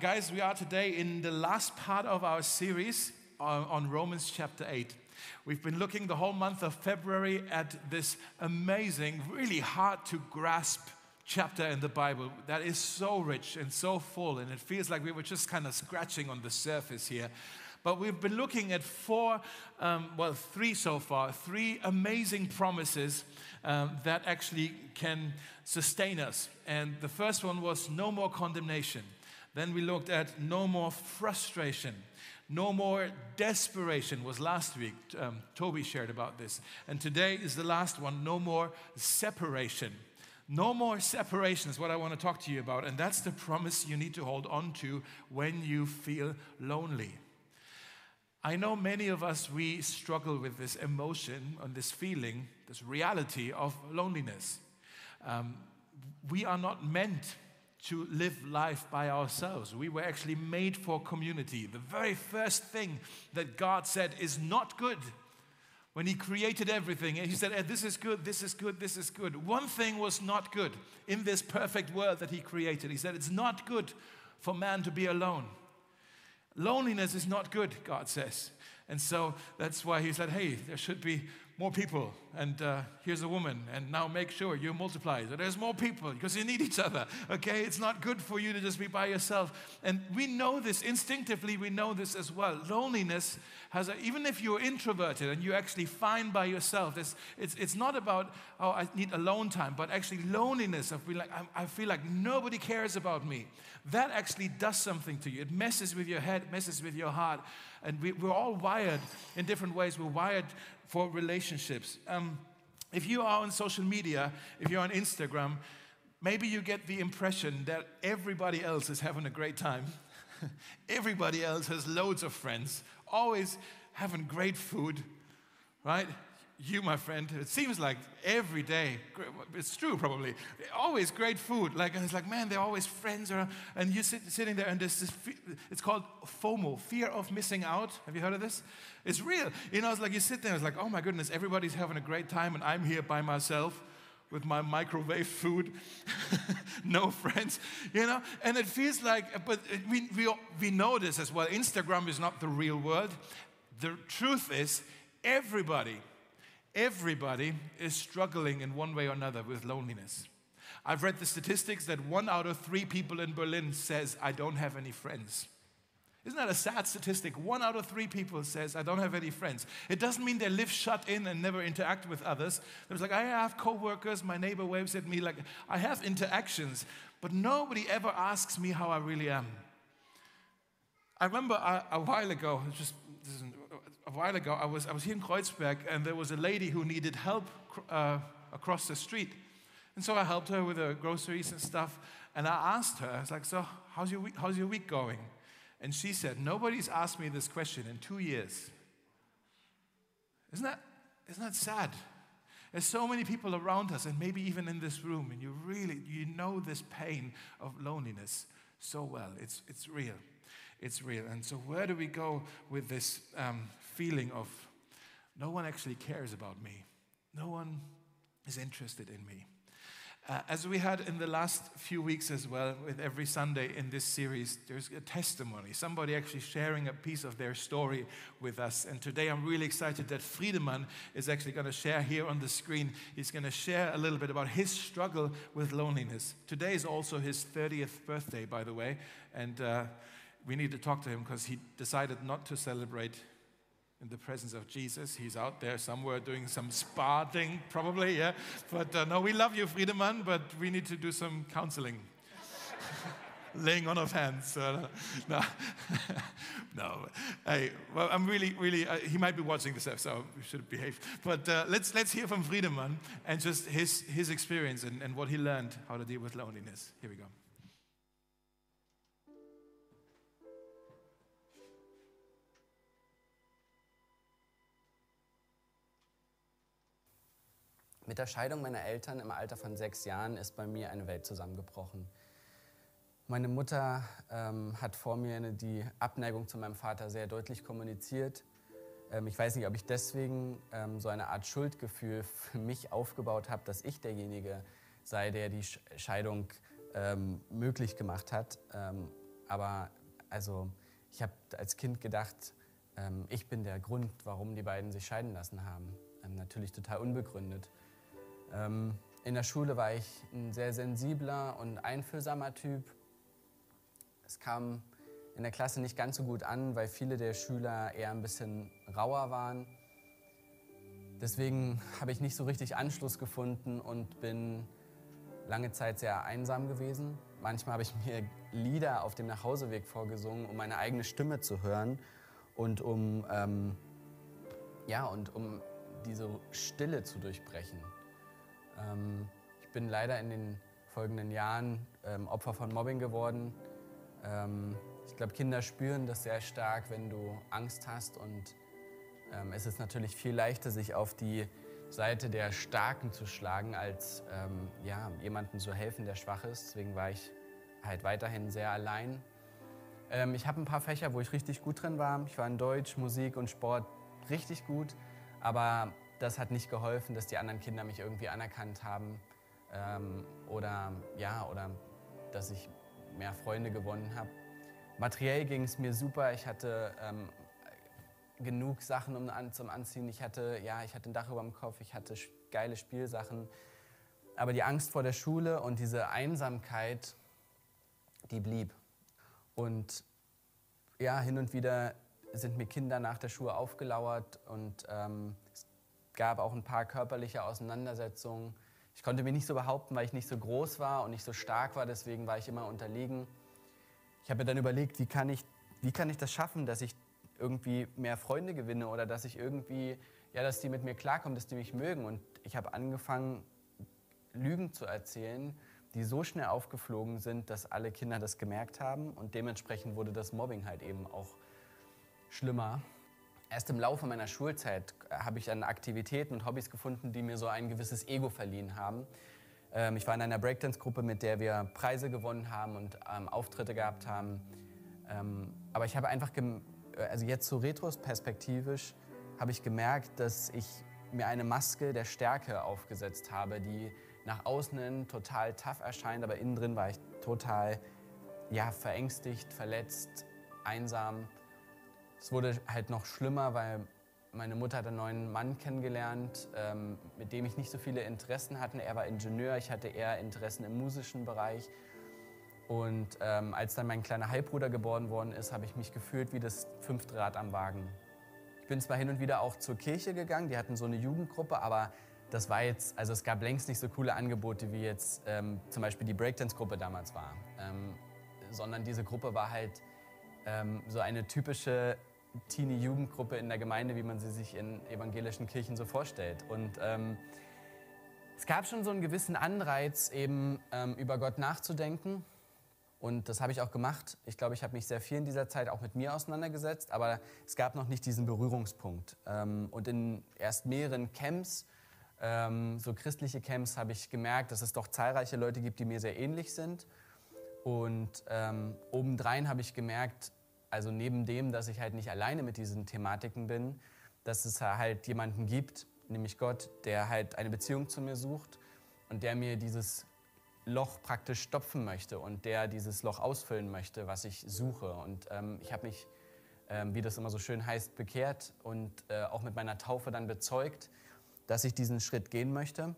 Guys, we are today in the last part of our series on, on, Romans chapter 8. We've been looking the whole month of February at this amazing, really hard to grasp chapter in the Bible that is so rich and so full, and it feels like we were just kind of scratching on the surface here. But we've been looking at four, um, well, three so far, three amazing promises um, that actually can sustain us. And the first one was no more condemnation. Then we looked at no more frustration. No more desperation was last week. Um, Toby shared about this. And today is the last one no more separation. No more separation is what I want to talk to you about. And that's the promise you need to hold on to when you feel lonely. I know many of us, we struggle with this emotion and this feeling, this reality of loneliness. Um, we are not meant to live life by ourselves. We were actually made for community. The very first thing that God said is not good when He created everything. and He said, eh, This is good, this is good, this is good. One thing was not good in this perfect world that He created. He said, It's not good for man to be alone. Loneliness is not good, God says. And so that's why He said, Hey, there should be more people, and uh, here's a woman, and now make sure you multiply. So there's more people because you need each other, okay? It's not good for you to just be by yourself. And we know this instinctively, we know this as well. Loneliness has, a, even if you're introverted and you're actually fine by yourself, it's, it's, it's not about, oh, I need alone time, but actually loneliness. I feel, like, I, I feel like nobody cares about me. That actually does something to you. It messes with your head, messes with your heart. And we, we're all wired in different ways. We're wired for relationships. Um, if you are on social media, if you're on Instagram, maybe you get the impression that everybody else is having a great time. everybody else has loads of friends, always having great food, right? You, my friend, it seems like every day, it's true probably, always great food. Like, and it's like, man, they're always friends. Around, and you're sit, sitting there, and there's this, it's called FOMO, fear of missing out. Have you heard of this? It's real. You know, it's like you sit there, it's like, oh my goodness, everybody's having a great time, and I'm here by myself with my microwave food, no friends, you know? And it feels like, but we, we, we know this as well. Instagram is not the real world. The truth is, everybody Everybody is struggling in one way or another with loneliness. I've read the statistics that one out of three people in Berlin says, I don't have any friends. Isn't that a sad statistic? One out of three people says, I don't have any friends. It doesn't mean they live shut in and never interact with others. There's like, I have coworkers, my neighbor waves at me, like, I have interactions, but nobody ever asks me how I really am. I remember a, a while ago, just a while ago, I was, I was here in Kreuzberg and there was a lady who needed help uh, across the street. And so I helped her with her groceries and stuff. And I asked her, I was like, So, how's your week, how's your week going? And she said, Nobody's asked me this question in two years. Isn't that, isn't that sad? There's so many people around us, and maybe even in this room, and you really you know this pain of loneliness so well. It's, it's real. It's real. And so, where do we go with this um, feeling of no one actually cares about me, no one is interested in me. Uh, as we had in the last few weeks as well, with every Sunday in this series, there's a testimony. Somebody actually sharing a piece of their story with us. And today I'm really excited that Friedemann is actually going to share here on the screen. He's going to share a little bit about his struggle with loneliness. Today is also his 30th birthday, by the way. And uh, we need to talk to him because he decided not to celebrate in the presence of Jesus. He's out there somewhere doing some spa thing, probably, yeah. But uh, no, we love you, Friedemann, but we need to do some counseling. Laying on of hands. Uh, no, no. Hey, well, I'm really, really. Uh, he might be watching this, so we should behave. But uh, let's let's hear from Friedemann and just his his experience and, and what he learned how to deal with loneliness. Here we go. Mit der Scheidung meiner Eltern im Alter von sechs Jahren ist bei mir eine Welt zusammengebrochen. Meine Mutter ähm, hat vor mir die Abneigung zu meinem Vater sehr deutlich kommuniziert. Ähm, ich weiß nicht, ob ich deswegen ähm, so eine Art Schuldgefühl für mich aufgebaut habe, dass ich derjenige sei, der die Scheidung ähm, möglich gemacht hat. Ähm, aber also ich habe als Kind gedacht, ähm, ich bin der Grund, warum die beiden sich scheiden lassen haben. Natürlich total unbegründet. Ähm, in der Schule war ich ein sehr sensibler und einfühlsamer Typ. Es kam in der Klasse nicht ganz so gut an, weil viele der Schüler eher ein bisschen rauer waren. Deswegen habe ich nicht so richtig Anschluss gefunden und bin lange Zeit sehr einsam gewesen. Manchmal habe ich mir Lieder auf dem Nachhauseweg vorgesungen, um meine eigene Stimme zu hören und um, ähm, ja, und um diese Stille zu durchbrechen. Ähm, ich bin leider in den folgenden Jahren ähm, Opfer von Mobbing geworden. Ähm, ich glaube, Kinder spüren das sehr stark, wenn du Angst hast. Und ähm, es ist natürlich viel leichter, sich auf die Seite der Starken zu schlagen, als ähm, ja, jemandem zu helfen, der schwach ist. Deswegen war ich halt weiterhin sehr allein. Ähm, ich habe ein paar Fächer, wo ich richtig gut drin war. Ich war in Deutsch, Musik und Sport richtig gut. Aber das hat nicht geholfen, dass die anderen Kinder mich irgendwie anerkannt haben ähm, oder, ja, oder dass ich mehr Freunde gewonnen habe. Materiell ging es mir super. Ich hatte ähm, genug Sachen um, an, zum Anziehen. Ich hatte, ja, ich hatte ein Dach über dem Kopf, ich hatte geile Spielsachen. Aber die Angst vor der Schule und diese Einsamkeit, die blieb. Und ja, hin und wieder sind mir Kinder nach der Schule aufgelauert und ähm, es gab auch ein paar körperliche Auseinandersetzungen. Ich konnte mich nicht so behaupten, weil ich nicht so groß war und nicht so stark war, deswegen war ich immer unterlegen. Ich habe mir dann überlegt, wie kann ich, wie kann ich das schaffen, dass ich irgendwie mehr Freunde gewinne oder dass ich irgendwie, ja, dass die mit mir klarkommen, dass die mich mögen. Und ich habe angefangen, Lügen zu erzählen, die so schnell aufgeflogen sind, dass alle Kinder das gemerkt haben. Und dementsprechend wurde das Mobbing halt eben auch schlimmer. Erst im Laufe meiner Schulzeit habe ich dann Aktivitäten und Hobbys gefunden, die mir so ein gewisses Ego verliehen haben. Ähm, ich war in einer Breakdance-Gruppe, mit der wir Preise gewonnen haben und ähm, Auftritte gehabt haben. Ähm, aber ich habe einfach, also jetzt so retrospektivisch, habe ich gemerkt, dass ich mir eine Maske der Stärke aufgesetzt habe, die nach außen total tough erscheint, aber innen drin war ich total ja, verängstigt, verletzt, einsam. Es wurde halt noch schlimmer, weil meine Mutter hat einen neuen Mann kennengelernt, ähm, mit dem ich nicht so viele Interessen hatte. Er war Ingenieur, ich hatte eher Interessen im musischen Bereich. Und ähm, als dann mein kleiner Halbbruder geboren worden ist, habe ich mich gefühlt wie das fünfte Rad am Wagen. Ich bin zwar hin und wieder auch zur Kirche gegangen, die hatten so eine Jugendgruppe, aber das war jetzt, also es gab längst nicht so coole Angebote, wie jetzt ähm, zum Beispiel die Breakdance-Gruppe damals war. Ähm, sondern diese Gruppe war halt ähm, so eine typische Teenie-Jugendgruppe in der Gemeinde, wie man sie sich in evangelischen Kirchen so vorstellt. Und ähm, es gab schon so einen gewissen Anreiz, eben ähm, über Gott nachzudenken. Und das habe ich auch gemacht. Ich glaube, ich habe mich sehr viel in dieser Zeit auch mit mir auseinandergesetzt, aber es gab noch nicht diesen Berührungspunkt. Ähm, und in erst mehreren Camps, ähm, so christliche Camps, habe ich gemerkt, dass es doch zahlreiche Leute gibt, die mir sehr ähnlich sind. Und ähm, obendrein habe ich gemerkt, also neben dem, dass ich halt nicht alleine mit diesen Thematiken bin, dass es halt jemanden gibt, nämlich Gott, der halt eine Beziehung zu mir sucht und der mir dieses Loch praktisch stopfen möchte und der dieses Loch ausfüllen möchte, was ich suche. Und ähm, ich habe mich, ähm, wie das immer so schön heißt, bekehrt und äh, auch mit meiner Taufe dann bezeugt, dass ich diesen Schritt gehen möchte.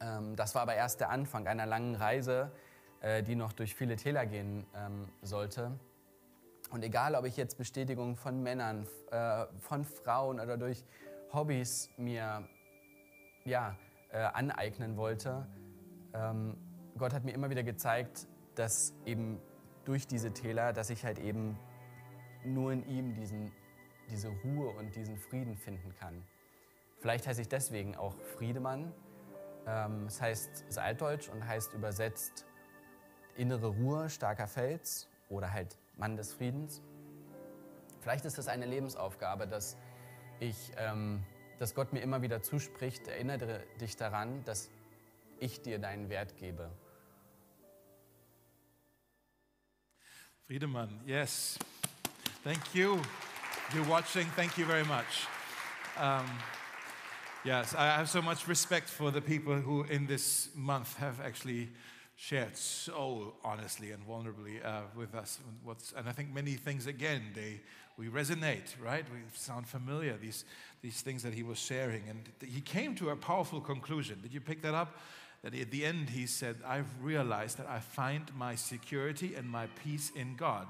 Ähm, das war aber erst der Anfang einer langen Reise, äh, die noch durch viele Täler gehen ähm, sollte. Und egal, ob ich jetzt Bestätigung von Männern, äh, von Frauen oder durch Hobbys mir ja, äh, aneignen wollte, ähm, Gott hat mir immer wieder gezeigt, dass eben durch diese Täler, dass ich halt eben nur in ihm diesen, diese Ruhe und diesen Frieden finden kann. Vielleicht heiße ich deswegen auch Friedemann. Ähm, es heißt, es ist altdeutsch und heißt übersetzt innere Ruhe, starker Fels oder halt Mann des Friedens. Vielleicht ist es eine Lebensaufgabe, dass, ich, ähm, dass Gott mir immer wieder zuspricht, erinnere dich daran, dass ich dir deinen Wert gebe. Friedemann, yes. Thank you. You're watching. Thank you very much. Um, yes, I have so much respect for the people who in this month have actually shared so honestly and vulnerably uh, with us. What's, and I think many things, again, they, we resonate, right? We sound familiar, these, these things that he was sharing. And he came to a powerful conclusion. Did you pick that up? That at the end, he said, I've realized that I find my security and my peace in God.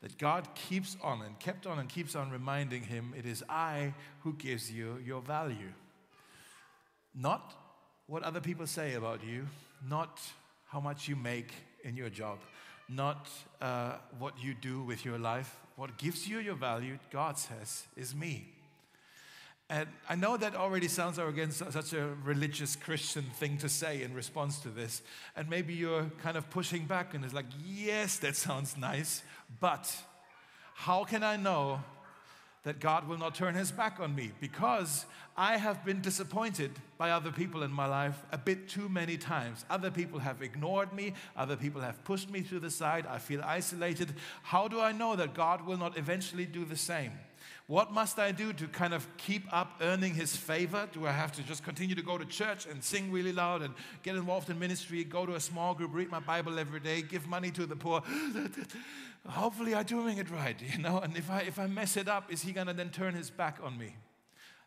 That God keeps on and kept on and keeps on reminding him, it is I who gives you your value. Not what other people say about you, not how much you make in your job, not uh, what you do with your life. What gives you your value, God says, is me. And I know that already sounds arrogant, such a religious Christian thing to say in response to this. And maybe you're kind of pushing back and it's like, yes, that sounds nice, but how can I know that God will not turn his back on me? Because I have been disappointed by other people in my life a bit too many times. Other people have ignored me, other people have pushed me to the side. I feel isolated. How do I know that God will not eventually do the same? What must I do to kind of keep up earning his favor? Do I have to just continue to go to church and sing really loud and get involved in ministry, go to a small group, read my Bible every day, give money to the poor? Hopefully I'm doing it right, you know? And if I if I mess it up, is he gonna then turn his back on me?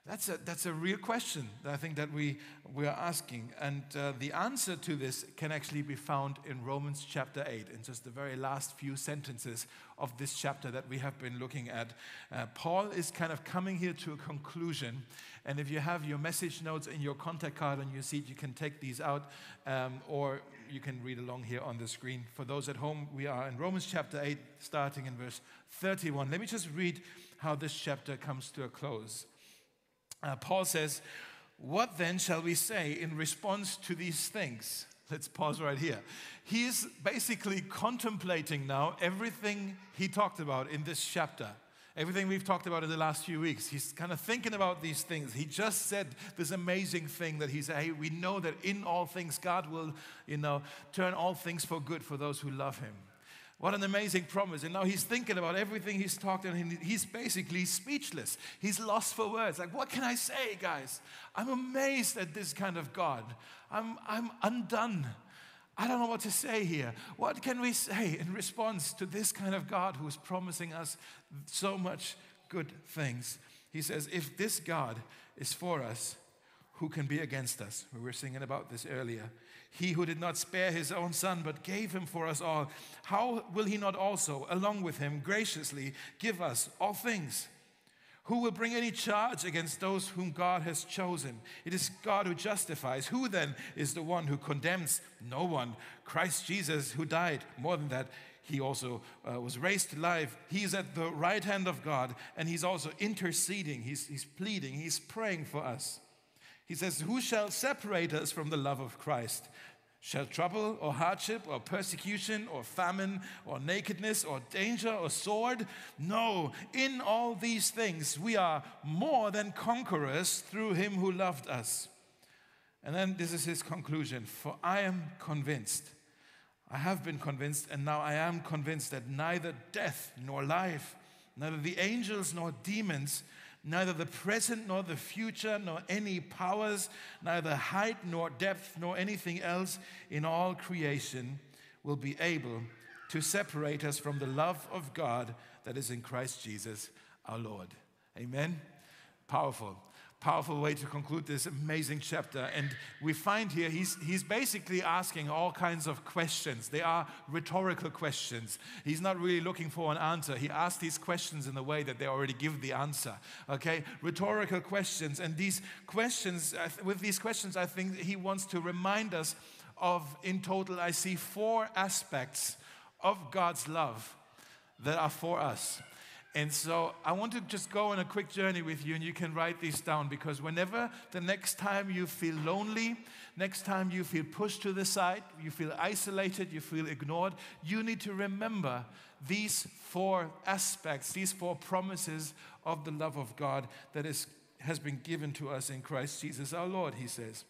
That's a, that's a real question that I think that we, we are asking. And uh, the answer to this can actually be found in Romans chapter 8, in just the very last few sentences of this chapter that we have been looking at. Uh, Paul is kind of coming here to a conclusion. And if you have your message notes in your contact card on your seat, you can take these out um, or you can read along here on the screen. For those at home, we are in Romans chapter 8, starting in verse 31. Let me just read how this chapter comes to a close. Uh, Paul says, What then shall we say in response to these things? Let's pause right here. He's basically contemplating now everything he talked about in this chapter. Everything we've talked about in the last few weeks, he's kind of thinking about these things. He just said this amazing thing that he said, hey, we know that in all things God will, you know, turn all things for good for those who love him. What an amazing promise. And now he's thinking about everything he's talked and he's basically speechless. He's lost for words. Like, what can I say, guys? I'm amazed at this kind of God. I'm, I'm undone. I don't know what to say here. What can we say in response to this kind of God who is promising us so much good things? He says, If this God is for us, who can be against us? We were singing about this earlier. He who did not spare his own son, but gave him for us all, how will he not also, along with him, graciously give us all things? Who will bring any charge against those whom God has chosen? It is God who justifies. Who then is the one who condemns? No one. Christ Jesus, who died. More than that, he also uh, was raised to life. He is at the right hand of God, and he's also interceding. He's, he's pleading. He's praying for us. He says, Who shall separate us from the love of Christ? Shall trouble or hardship or persecution or famine or nakedness or danger or sword? No, in all these things we are more than conquerors through him who loved us. And then this is his conclusion For I am convinced, I have been convinced, and now I am convinced that neither death nor life, neither the angels nor demons, neither the present nor the future, nor any powers, neither height nor depth, nor anything else in all creation will be able to separate us from the love of God that is in Christ Jesus our Lord. Amen. Powerful powerful way to conclude this amazing chapter. And we find here he's, he's basically asking all kinds of questions. They are rhetorical questions. He's not really looking for an answer. He asks these questions in a way that they already give the answer. Okay? Rhetorical questions. And these questions, with these questions, I think he wants to remind us of, in total, I see four aspects of God's love that are for us. And so I want to just go on a quick journey with you, and you can write these down because whenever the next time you feel lonely, next time you feel pushed to the side, you feel isolated, you feel ignored, you need to remember these four aspects, these four promises of the love of God that is, has been given to us in Christ Jesus our Lord, he says.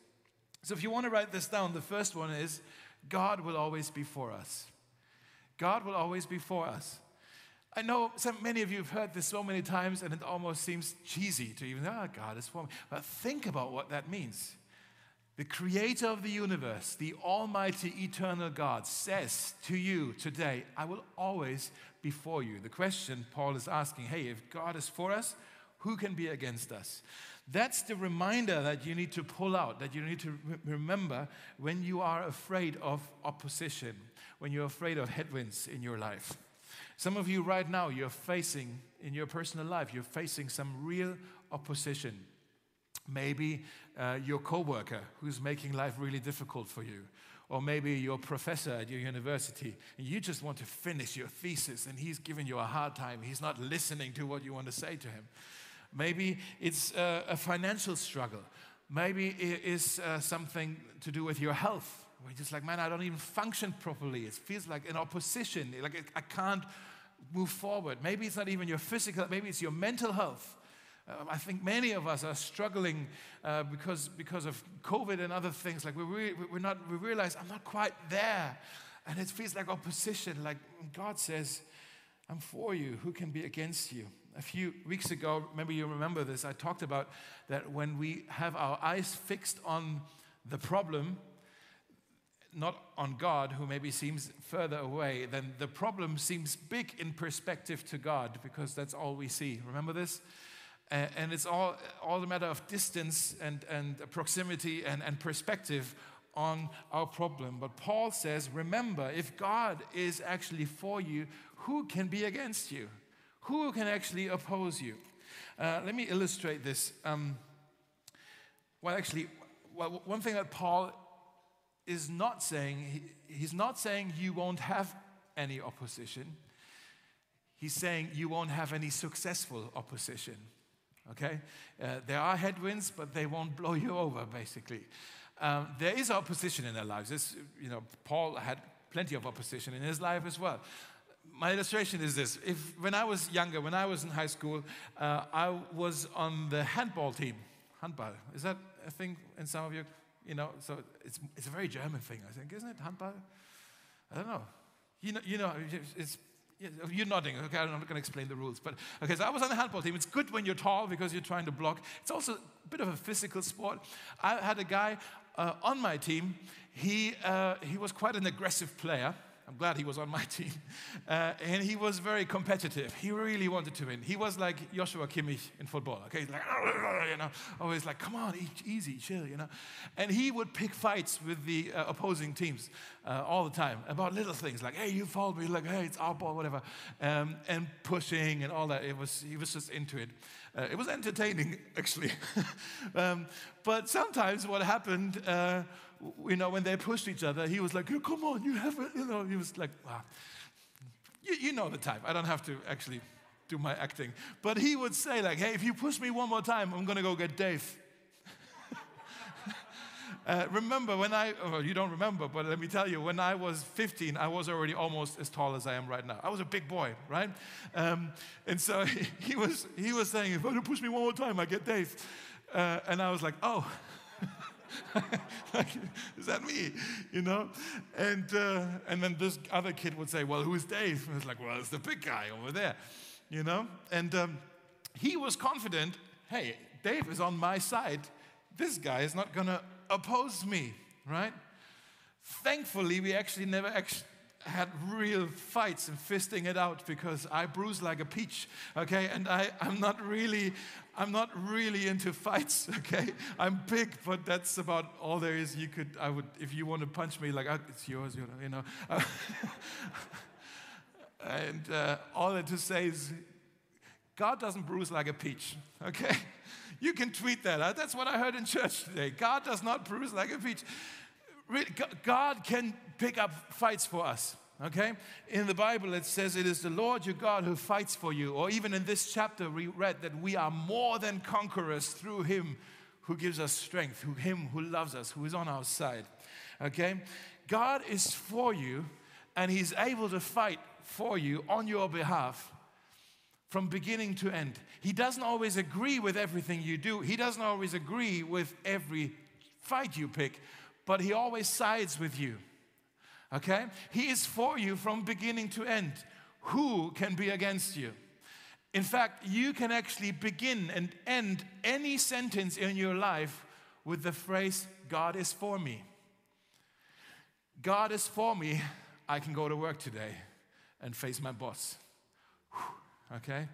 So if you want to write this down, the first one is God will always be for us. God will always be for us. I know so many of you have heard this so many times, and it almost seems cheesy to even, oh, God is for me. But think about what that means. The creator of the universe, the almighty eternal God, says to you today, I will always be for you. The question Paul is asking hey, if God is for us, who can be against us? That's the reminder that you need to pull out, that you need to re- remember when you are afraid of opposition, when you're afraid of headwinds in your life. Some of you right now, you're facing, in your personal life, you're facing some real opposition. Maybe uh, your coworker who's making life really difficult for you. Or maybe your professor at your university, and you just want to finish your thesis, and he's giving you a hard time. He's not listening to what you want to say to him. Maybe it's uh, a financial struggle. Maybe it is uh, something to do with your health. You're just like, man, I don't even function properly. It feels like an opposition. Like I can't move forward. Maybe it's not even your physical, maybe it's your mental health. Um, I think many of us are struggling uh, because, because of COVID and other things. Like we, re- we're not, we realize I'm not quite there. And it feels like opposition. Like God says, I'm for you. Who can be against you? A few weeks ago, maybe you remember this, I talked about that when we have our eyes fixed on the problem, not on God, who maybe seems further away, then the problem seems big in perspective to God because that's all we see. Remember this? And it's all, all a matter of distance and, and proximity and, and perspective on our problem. But Paul says, remember, if God is actually for you, who can be against you? Who can actually oppose you? Uh, let me illustrate this. Um, well, actually, well, one thing that Paul is not saying, he, he's not saying you won't have any opposition. He's saying you won't have any successful opposition okay? Uh, there are headwinds, but they won't blow you over, basically. Um, there is opposition in their lives. This, you know, Paul had plenty of opposition in his life as well. My illustration is this. If, when I was younger, when I was in high school, uh, I was on the handball team. Handball. Is that a thing in some of you? You know, so it's, it's a very German thing, I think, isn't it? Handball? I don't know. You know, you know it's you're nodding. Okay, I'm not going to explain the rules. But okay, so I was on the handball team. It's good when you're tall because you're trying to block. It's also a bit of a physical sport. I had a guy uh, on my team. He, uh, he was quite an aggressive player. I'm glad he was on my team. Uh, and he was very competitive. He really wanted to win. He was like Joshua Kimmich in football. Okay, he's like, you know, always like, come on, easy, chill, you know. And he would pick fights with the uh, opposing teams uh, all the time about little things like, hey, you fouled me, like, hey, it's our ball, whatever, um, and pushing and all that. It was he was just into it. Uh, it was entertaining, actually. um, but sometimes what happened uh, you know, when they pushed each other, he was like, oh, come on, you have it. You know, he was like, wow. You, you know the type. I don't have to actually do my acting. But he would say, like, hey, if you push me one more time, I'm going to go get Dave. Uh, remember when I, well, you don't remember, but let me tell you, when I was 15, I was already almost as tall as I am right now. I was a big boy, right? Um, and so he, he, was, he was saying, if you push me one more time, I get Dave. Uh, and I was like, oh, like, is that me? You know? And, uh, and then this other kid would say, well, who's Dave? And it's like, well, it's the big guy over there, you know? And um, he was confident, hey, Dave is on my side. This guy is not going to oppose me, right? Thankfully, we actually never actually had real fights and fisting it out because I bruise like a peach, okay? And I, I'm not really, I'm not really into fights, okay? I'm big, but that's about all there is. You could, I would, if you want to punch me, like, oh, it's yours, you know. You know. and uh, all that to say is, God doesn't bruise like a peach, okay? You can tweet that. That's what I heard in church today. God does not bruise like a peach. God can pick up fights for us. Okay? In the Bible, it says it is the Lord your God who fights for you. Or even in this chapter, we read that we are more than conquerors through him who gives us strength, who him who loves us, who is on our side. Okay? God is for you, and he's able to fight for you on your behalf from beginning to end. He doesn't always agree with everything you do, he doesn't always agree with every fight you pick, but he always sides with you. Okay? He is for you from beginning to end. Who can be against you? In fact, you can actually begin and end any sentence in your life with the phrase, God is for me. God is for me, I can go to work today and face my boss. Okay?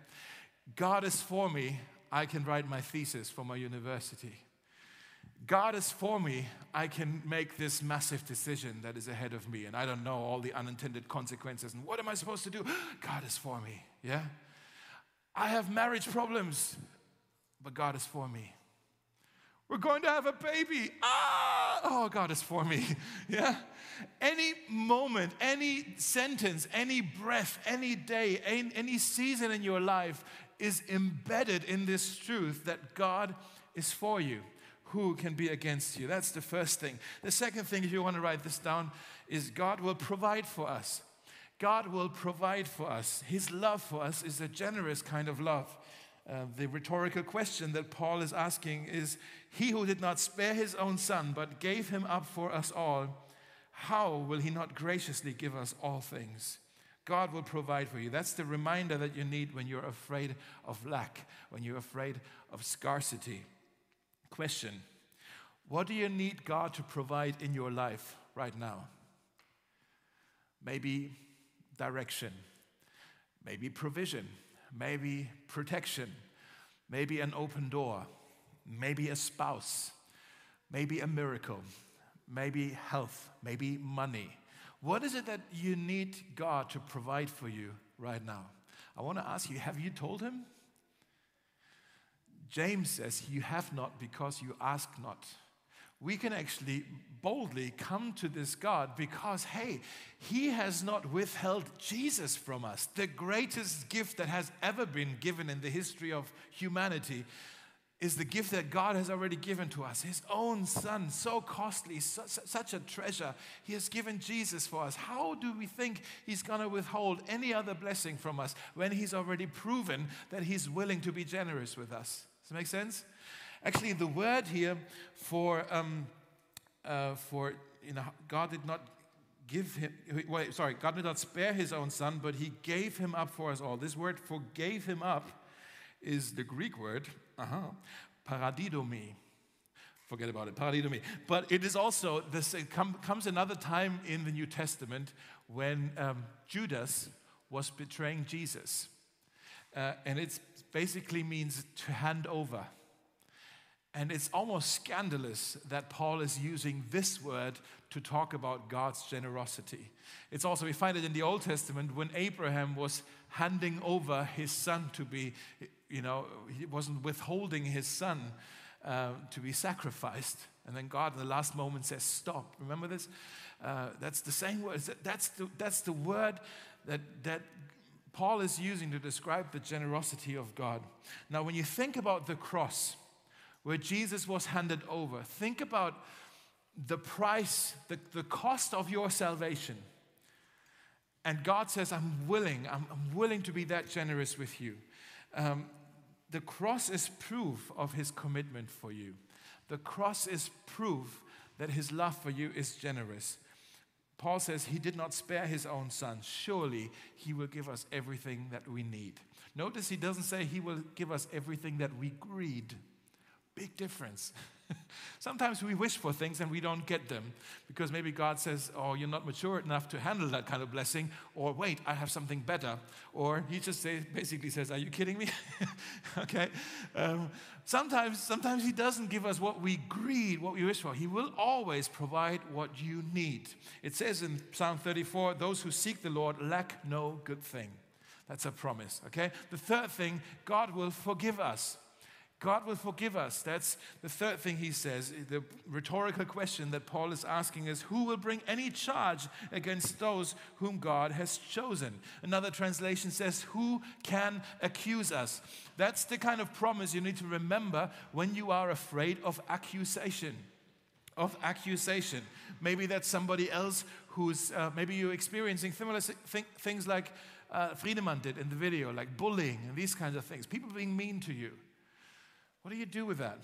God is for me, I can write my thesis for my university. God is for me, I can make this massive decision that is ahead of me, and I don't know all the unintended consequences. And what am I supposed to do? God is for me, yeah? I have marriage problems, but God is for me. We're going to have a baby. Ah, oh, God is for me, yeah? Any moment, any sentence, any breath, any day, any, any season in your life is embedded in this truth that God is for you who can be against you? That's the first thing. The second thing, if you want to write this down, is God will provide for us. God will provide for us. His love for us is a generous kind of love. Uh, the rhetorical question that Paul is asking is He who did not spare his own son, but gave him up for us all, how will he not graciously give us all things? God will provide for you. That's the reminder that you need when you're afraid of lack, when you're afraid of scarcity. Question What do you need God to provide in your life right now? Maybe direction, maybe provision, maybe protection, maybe an open door, maybe a spouse, maybe a miracle, maybe health, maybe money. What is it that you need God to provide for you right now? I want to ask you have you told Him? James says, You have not because you ask not. We can actually boldly come to this God because, hey, He has not withheld Jesus from us, the greatest gift that has ever been given in the history of humanity is the gift that God has already given to us. His own Son, so costly, such a treasure. He has given Jesus for us. How do we think He's going to withhold any other blessing from us when He's already proven that He's willing to be generous with us? Does that make sense? Actually, the word here for, um, uh, for you know, God did not give him, wait, sorry, God did not spare his own son, but he gave him up for us all. This word for gave him up is the Greek word, uh-huh, paradidomi. Forget about it, paradidomi. But it is also, this it com- comes another time in the New Testament when um, Judas was betraying Jesus. Uh, and it basically means to hand over. And it's almost scandalous that Paul is using this word to talk about God's generosity. It's also, we find it in the Old Testament when Abraham was handing over his son to be, you know, he wasn't withholding his son uh, to be sacrificed. And then God in the last moment says, Stop. Remember this? Uh, that's the same word. That's the, that's the word that, that Paul is using to describe the generosity of God. Now, when you think about the cross, where Jesus was handed over, think about the price, the, the cost of your salvation. And God says, I'm willing, I'm, I'm willing to be that generous with you. Um, the cross is proof of his commitment for you. The cross is proof that his love for you is generous. Paul says he did not spare his own son. Surely he will give us everything that we need. Notice he doesn't say he will give us everything that we greed. Big difference. Sometimes we wish for things and we don't get them because maybe God says, Oh, you're not mature enough to handle that kind of blessing, or wait, I have something better. Or He just say, basically says, Are you kidding me? okay. Um, sometimes, sometimes He doesn't give us what we greed, what we wish for. He will always provide what you need. It says in Psalm 34 those who seek the Lord lack no good thing. That's a promise, okay? The third thing, God will forgive us. God will forgive us. That's the third thing he says. The rhetorical question that Paul is asking is Who will bring any charge against those whom God has chosen? Another translation says, Who can accuse us? That's the kind of promise you need to remember when you are afraid of accusation. Of accusation. Maybe that's somebody else who's, uh, maybe you're experiencing similar th- things like uh, Friedemann did in the video, like bullying and these kinds of things. People being mean to you. What do you do with that?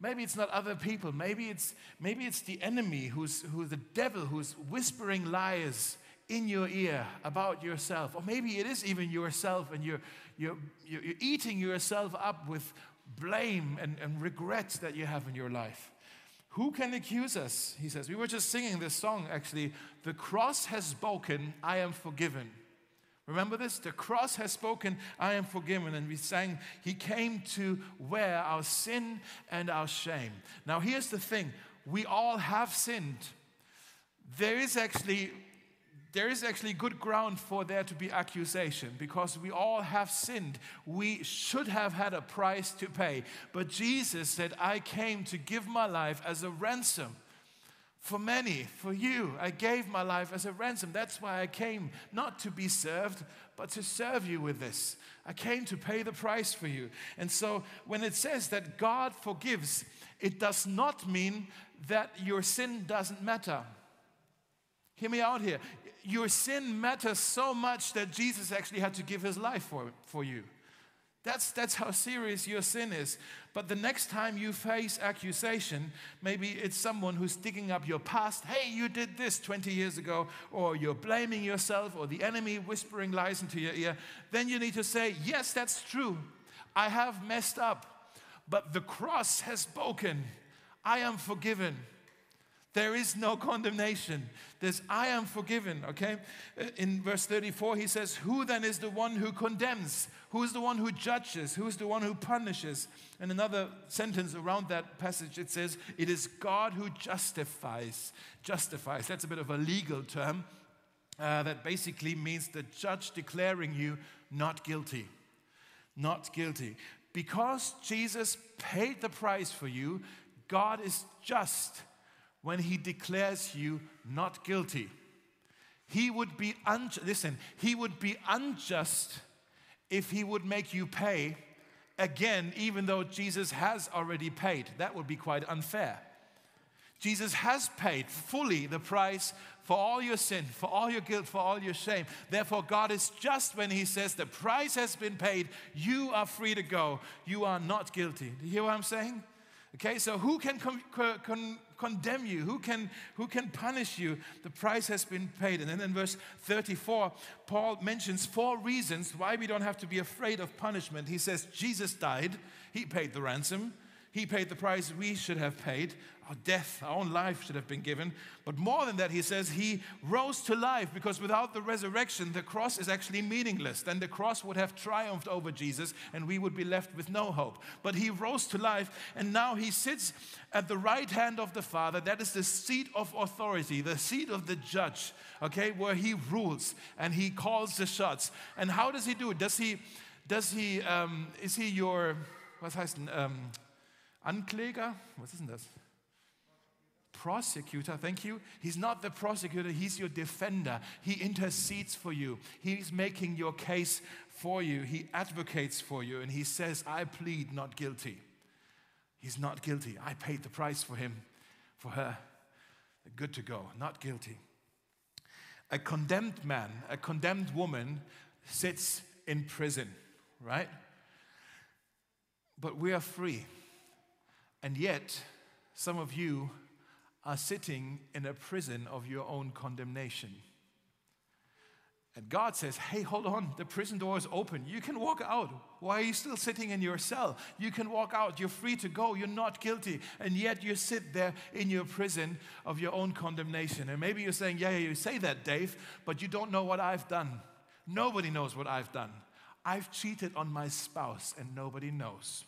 Maybe it's not other people. Maybe it's, maybe it's the enemy who's, who's the devil who's whispering lies in your ear about yourself. Or maybe it is even yourself and you're, you're, you're eating yourself up with blame and, and regrets that you have in your life. Who can accuse us? He says. We were just singing this song actually. The cross has spoken, I am forgiven. Remember this? The cross has spoken, I am forgiven. And we sang, He came to wear our sin and our shame. Now, here's the thing we all have sinned. There is actually there is actually good ground for there to be accusation because we all have sinned. We should have had a price to pay. But Jesus said, I came to give my life as a ransom for many, for you. I gave my life as a ransom. That's why I came, not to be served, but to serve you with this. I came to pay the price for you. And so when it says that God forgives, it does not mean that your sin doesn't matter. Hear me out here. Your sin matters so much that Jesus actually had to give his life for, for you. That's, that's how serious your sin is. But the next time you face accusation, maybe it's someone who's digging up your past. Hey, you did this 20 years ago, or you're blaming yourself, or the enemy whispering lies into your ear. Then you need to say, Yes, that's true. I have messed up, but the cross has spoken. I am forgiven. There is no condemnation. There's, I am forgiven, okay? In verse 34, he says, Who then is the one who condemns? Who is the one who judges? Who is the one who punishes? And another sentence around that passage, it says, It is God who justifies. Justifies. That's a bit of a legal term uh, that basically means the judge declaring you not guilty. Not guilty. Because Jesus paid the price for you, God is just when he declares you not guilty. He would be unjust, listen, he would be unjust if he would make you pay again, even though Jesus has already paid. That would be quite unfair. Jesus has paid fully the price for all your sin, for all your guilt, for all your shame. Therefore, God is just when He says the price has been paid, you are free to go. You are not guilty. Do you hear what I'm saying? Okay, so who can con- con- condemn you? Who can, who can punish you? The price has been paid. And then in verse 34, Paul mentions four reasons why we don't have to be afraid of punishment. He says, Jesus died, He paid the ransom, He paid the price we should have paid our death, our own life should have been given. But more than that, he says he rose to life because without the resurrection, the cross is actually meaningless. Then the cross would have triumphed over Jesus and we would be left with no hope. But he rose to life and now he sits at the right hand of the Father. That is the seat of authority, the seat of the judge, okay, where he rules and he calls the shots. And how does he do it? Does he, does he, um, is he your, um, Ankläger? Was ist denn das? prosecutor, thank you. He's not the prosecutor, he's your defender. He intercedes for you, he's making your case for you, he advocates for you, and he says, I plead not guilty. He's not guilty. I paid the price for him, for her. Good to go, not guilty. A condemned man, a condemned woman sits in prison, right? But we are free. And yet, some of you are sitting in a prison of your own condemnation. And God says, Hey, hold on, the prison door is open. You can walk out. Why are you still sitting in your cell? You can walk out. You're free to go. You're not guilty. And yet you sit there in your prison of your own condemnation. And maybe you're saying, Yeah, yeah, you say that, Dave, but you don't know what I've done. Nobody knows what I've done. I've cheated on my spouse, and nobody knows.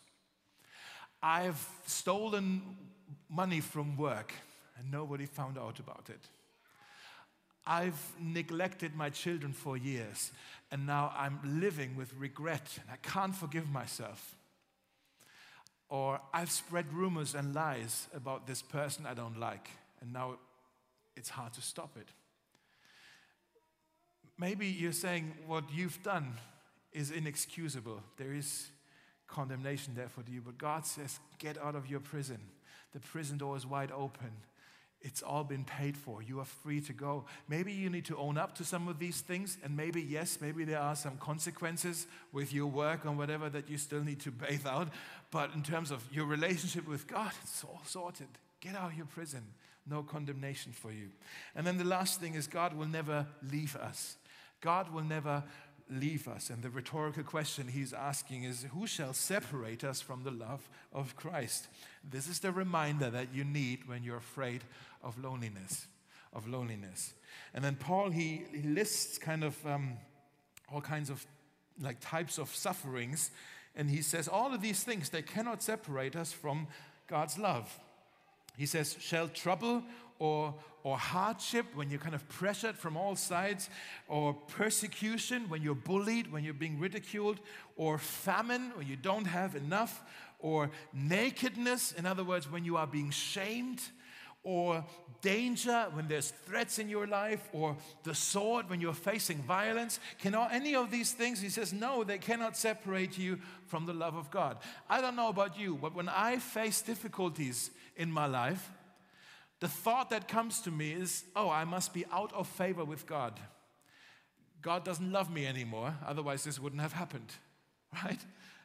I've stolen money from work and nobody found out about it. I've neglected my children for years, and now I'm living with regret, and I can't forgive myself. Or I've spread rumors and lies about this person I don't like, and now it's hard to stop it. Maybe you're saying what you've done is inexcusable. There is condemnation there for you, but God says, Get out of your prison. The prison door is wide open it's all been paid for. You are free to go. Maybe you need to own up to some of these things, and maybe, yes, maybe there are some consequences with your work or whatever that you still need to bathe out. But in terms of your relationship with God, it's all sorted. Get out of your prison. No condemnation for you. And then the last thing is God will never leave us. God will never leave us? And the rhetorical question he's asking is Who shall separate us from the love of Christ? This is the reminder that you need when you're afraid of loneliness. Of loneliness. And then Paul, he, he lists kind of um, all kinds of like types of sufferings. And he says, all of these things, they cannot separate us from God's love. He says, shall trouble or, or hardship when you're kind of pressured from all sides, or persecution when you're bullied, when you're being ridiculed, or famine when you don't have enough, or nakedness, in other words, when you are being shamed, or danger when there's threats in your life, or the sword when you're facing violence. Can any of these things? He says, no, they cannot separate you from the love of God. I don't know about you, but when I face difficulties in my life, the thought that comes to me is, oh, I must be out of favor with God. God doesn't love me anymore, otherwise this wouldn't have happened. Right?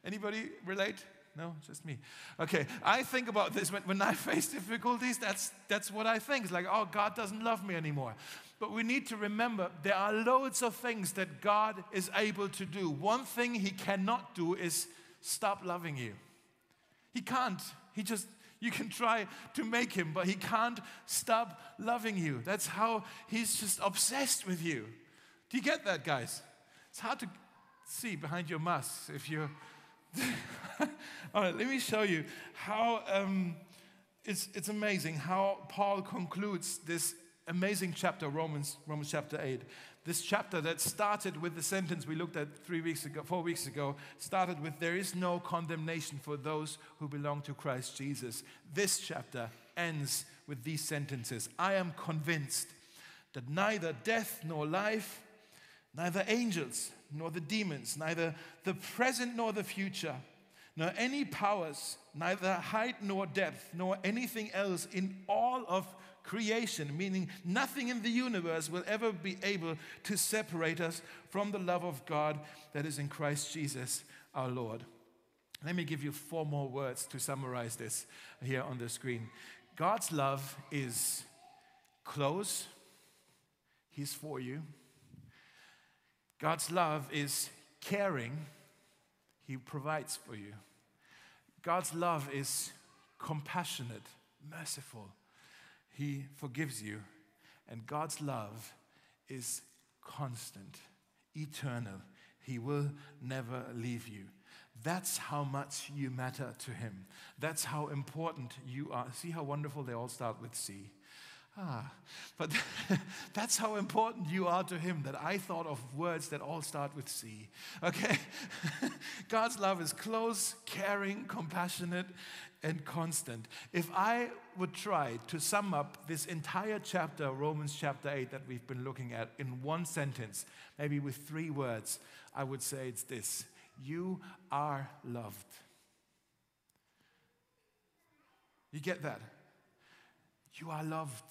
Anybody relate? No, just me. Okay, I think about this when, when I face difficulties, that's, that's what I think. It's like, oh, God doesn't love me anymore. But we need to remember there are loads of things that God is able to do. One thing He cannot do is stop loving you. He can't. He just, you can try to make Him, but He can't stop loving you. That's how He's just obsessed with you. Do you get that, guys? It's hard to see behind your mask if you're All right, let me show you how um, it's, it's amazing how Paul concludes this amazing chapter, Romans, Romans chapter 8. This chapter that started with the sentence we looked at three weeks ago, four weeks ago, started with There is no condemnation for those who belong to Christ Jesus. This chapter ends with these sentences I am convinced that neither death nor life, neither angels, nor the demons, neither the present nor the future, nor any powers, neither height nor depth, nor anything else in all of creation, meaning nothing in the universe will ever be able to separate us from the love of God that is in Christ Jesus our Lord. Let me give you four more words to summarize this here on the screen. God's love is close, He's for you. God's love is caring, He provides for you. God's love is compassionate, merciful, He forgives you. And God's love is constant, eternal. He will never leave you. That's how much you matter to Him. That's how important you are. See how wonderful they all start with C. Ah, but that's how important you are to him that I thought of words that all start with C. Okay? God's love is close, caring, compassionate, and constant. If I would try to sum up this entire chapter, Romans chapter 8, that we've been looking at, in one sentence, maybe with three words, I would say it's this You are loved. You get that? You are loved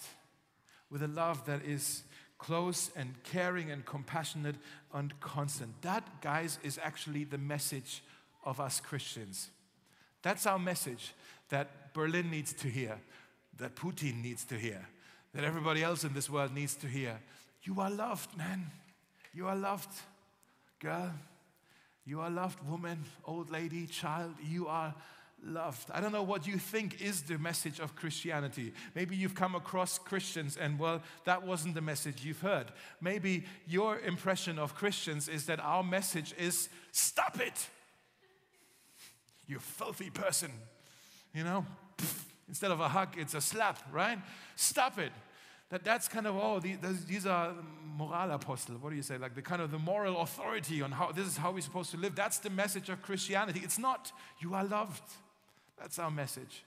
with a love that is close and caring and compassionate and constant. That, guys, is actually the message of us Christians. That's our message that Berlin needs to hear, that Putin needs to hear, that everybody else in this world needs to hear. You are loved, man. You are loved, girl. You are loved, woman, old lady, child. You are loved. I don't know what you think is the message of Christianity. Maybe you've come across Christians and, well, that wasn't the message you've heard. Maybe your impression of Christians is that our message is stop it, you filthy person. You know, instead of a hug, it's a slap, right? Stop it. That, that's kind of, oh, these are moral apostle. What do you say? Like the kind of the moral authority on how this is how we're supposed to live. That's the message of Christianity. It's not, you are loved. That's our message.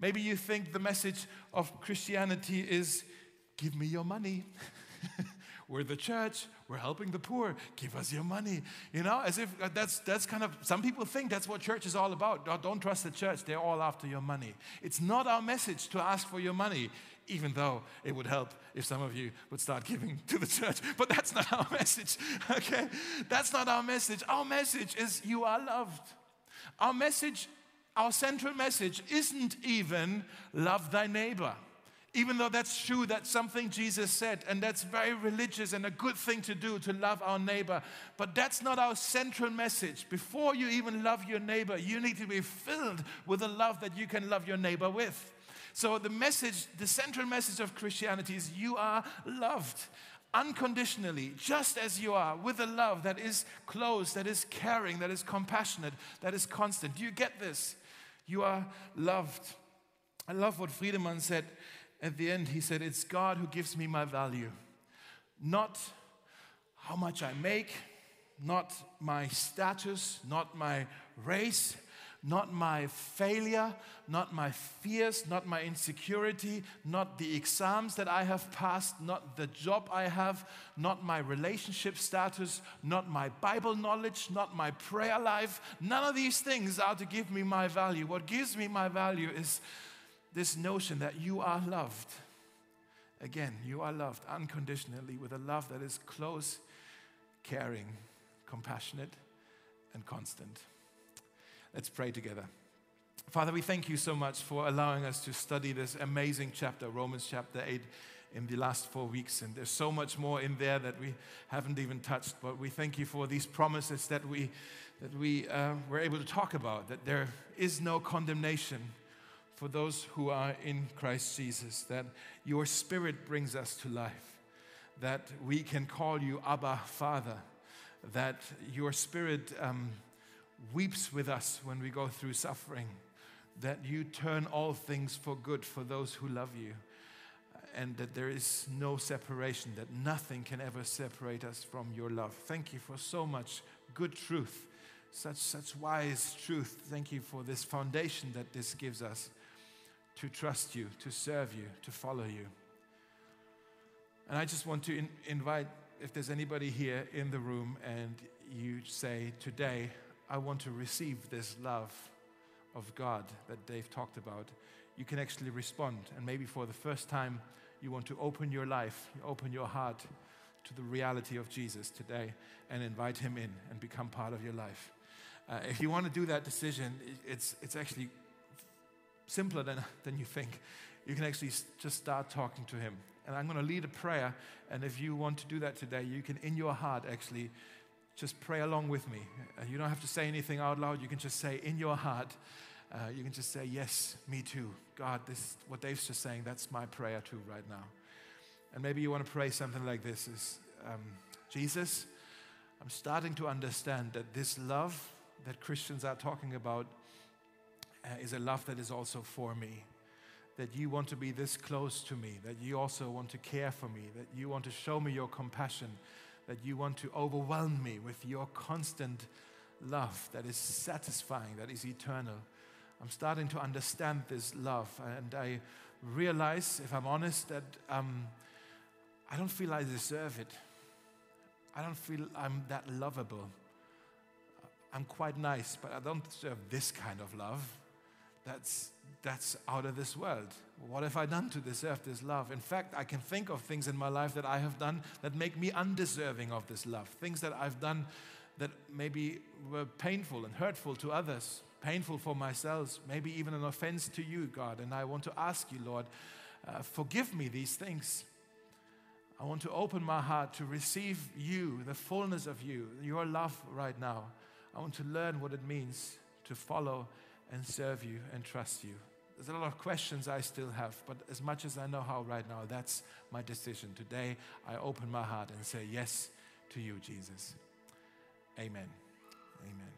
Maybe you think the message of Christianity is give me your money. we're the church, we're helping the poor, give us your money. You know, as if uh, that's, that's kind of, some people think that's what church is all about. Don't trust the church, they're all after your money. It's not our message to ask for your money, even though it would help if some of you would start giving to the church. But that's not our message, okay? That's not our message. Our message is you are loved. Our message our central message isn't even love thy neighbor. Even though that's true, that's something Jesus said, and that's very religious and a good thing to do to love our neighbor. But that's not our central message. Before you even love your neighbor, you need to be filled with the love that you can love your neighbor with. So, the message, the central message of Christianity is you are loved unconditionally, just as you are, with a love that is close, that is caring, that is compassionate, that is constant. Do you get this? You are loved. I love what Friedemann said at the end. He said, It's God who gives me my value, not how much I make, not my status, not my race, not my failure, not my fears, not my insecurity, not the exams that I have passed, not the job I have, not my relationship status, not my Bible knowledge, not my prayer life. None of these things are to give me my value. What gives me my value is this notion that you are loved. Again, you are loved unconditionally with a love that is close, caring, compassionate, and constant. Let's pray together. Father, we thank you so much for allowing us to study this amazing chapter, Romans chapter 8, in the last four weeks. And there's so much more in there that we haven't even touched. But we thank you for these promises that we, that we uh, were able to talk about, that there is no condemnation for those who are in Christ Jesus, that your spirit brings us to life, that we can call you Abba, Father, that your spirit. Um, weeps with us when we go through suffering, that you turn all things for good for those who love you, and that there is no separation, that nothing can ever separate us from your love. Thank you for so much good truth, such, such wise truth. Thank you for this foundation that this gives us to trust you, to serve you, to follow you. And I just want to in, invite if there's anybody here in the room and you say, Today, I want to receive this love of God that Dave talked about, you can actually respond. And maybe for the first time, you want to open your life, open your heart to the reality of Jesus today and invite him in and become part of your life. Uh, if you want to do that decision, it's, it's actually simpler than, than you think. You can actually just start talking to him. And I'm going to lead a prayer. And if you want to do that today, you can, in your heart, actually just pray along with me. Uh, you don't have to say anything out loud. You can just say in your heart, uh, you can just say, Yes, me too. God, this what Dave's just saying, that's my prayer too right now. And maybe you want to pray something like this is um, Jesus, I'm starting to understand that this love that Christians are talking about uh, is a love that is also for me. That you want to be this close to me, that you also want to care for me, that you want to show me your compassion, that you want to overwhelm me with your constant love that is satisfying, that is eternal. I'm starting to understand this love, and I realize, if I'm honest, that um, I don't feel I deserve it. I don't feel I'm that lovable. I'm quite nice, but I don't deserve this kind of love. That's that's out of this world. What have I done to deserve this love? In fact, I can think of things in my life that I have done that make me undeserving of this love. Things that I've done that maybe were painful and hurtful to others, painful for myself, maybe even an offense to you, God. And I want to ask you, Lord, uh, forgive me these things. I want to open my heart to receive you, the fullness of you, your love right now. I want to learn what it means to follow and serve you and trust you. There's a lot of questions I still have, but as much as I know how right now, that's my decision. Today, I open my heart and say yes to you, Jesus. Amen. Amen.